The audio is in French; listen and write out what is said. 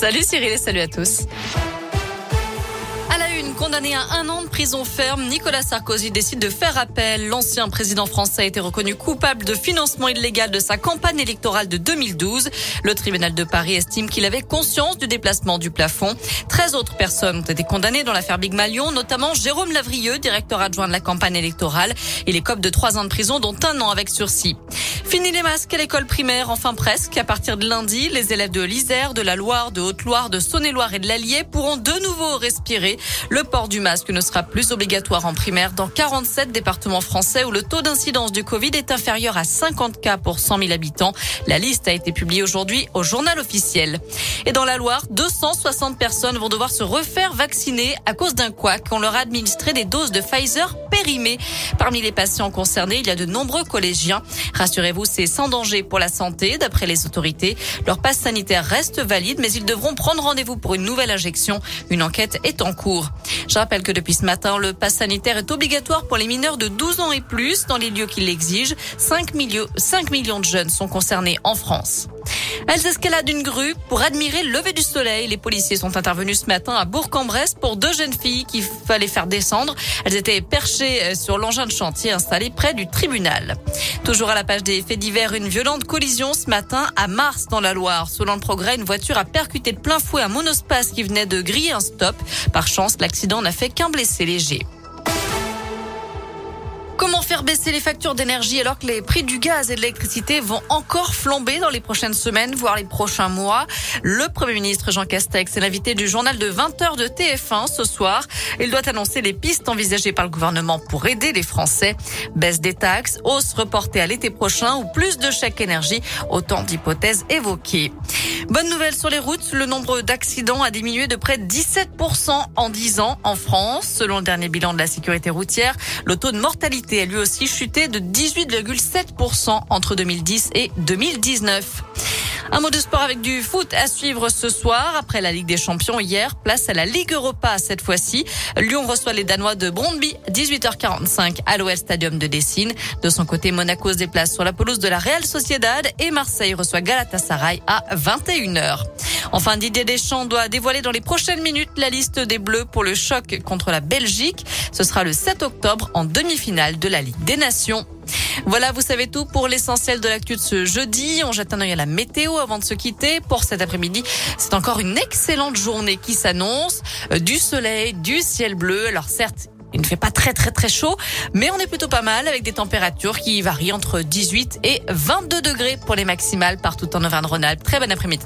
Salut Cyril et salut à tous. À la une, condamné à un an de prison ferme, Nicolas Sarkozy décide de faire appel. L'ancien président français a été reconnu coupable de financement illégal de sa campagne électorale de 2012. Le tribunal de Paris estime qu'il avait conscience du déplacement du plafond. 13 autres personnes ont été condamnées dans l'affaire Big Malion, notamment Jérôme Lavrieux, directeur adjoint de la campagne électorale. Il écope de trois ans de prison, dont un an avec sursis. Fini les masques à l'école primaire, enfin presque. À partir de lundi, les élèves de l'Isère, de la Loire, de Haute-Loire, de Saône-et-Loire et de l'Allier pourront de nouveau respirer. Le port du masque ne sera plus obligatoire en primaire dans 47 départements français où le taux d'incidence du Covid est inférieur à 50 cas pour 100 000 habitants. La liste a été publiée aujourd'hui au journal officiel. Et dans la Loire, 260 personnes vont devoir se refaire vacciner à cause d'un couac. On leur a administré des doses de Pfizer périmées. Parmi les patients concernés, il y a de nombreux collégiens. Rassurez-vous, c'est sans danger pour la santé, d'après les autorités. Leur passe sanitaire reste valide, mais ils devront prendre rendez-vous pour une nouvelle injection. Une enquête est en cours. Je rappelle que depuis ce matin, le passe sanitaire est obligatoire pour les mineurs de 12 ans et plus dans les lieux qui l'exigent. 5 millions, 5 millions de jeunes sont concernés en France. Elles escaladent une grue pour admirer le lever du soleil. Les policiers sont intervenus ce matin à Bourg-en-Bresse pour deux jeunes filles qu'il fallait faire descendre. Elles étaient perchées euh, sur l'engin de chantier installé près du tribunal. Toujours à la page des faits divers, une violente collision ce matin à Mars dans la Loire. Selon le progrès, une voiture a percuté de plein fouet un monospace qui venait de griller un stop. Par chance, l'accident n'a fait qu'un blessé léger. Faire baisser les factures d'énergie alors que les prix du gaz et de l'électricité vont encore flamber dans les prochaines semaines, voire les prochains mois Le Premier ministre Jean Castex est l'invité du journal de 20h de TF1 ce soir. Il doit annoncer les pistes envisagées par le gouvernement pour aider les Français. Baisse des taxes, hausse reportée à l'été prochain ou plus de chèques énergie, autant d'hypothèses évoquées. Bonne nouvelle sur les routes, le nombre d'accidents a diminué de près de 17% en 10 ans en France. Selon le dernier bilan de la sécurité routière, le taux de mortalité a lui aussi chuté de 18,7% entre 2010 et 2019. Un mot de sport avec du foot à suivre ce soir. Après la Ligue des Champions hier, place à la Ligue Europa cette fois-ci. Lyon reçoit les Danois de Brondby, 18h45 à l'Ouest Stadium de Dessine. De son côté, Monaco se déplace sur la pelouse de la Real Sociedad et Marseille reçoit Galatasaray à 21h. Enfin, Didier Deschamps doit dévoiler dans les prochaines minutes la liste des Bleus pour le choc contre la Belgique. Ce sera le 7 octobre en demi-finale de la Ligue des Nations. Voilà, vous savez tout pour l'essentiel de l'actu de ce jeudi. On jette un œil à la météo avant de se quitter. Pour cet après-midi, c'est encore une excellente journée qui s'annonce. Euh, du soleil, du ciel bleu. Alors certes, il ne fait pas très très très chaud, mais on est plutôt pas mal avec des températures qui varient entre 18 et 22 degrés pour les maximales partout en Auvergne-Rhône-Alpes. Très bon après-midi.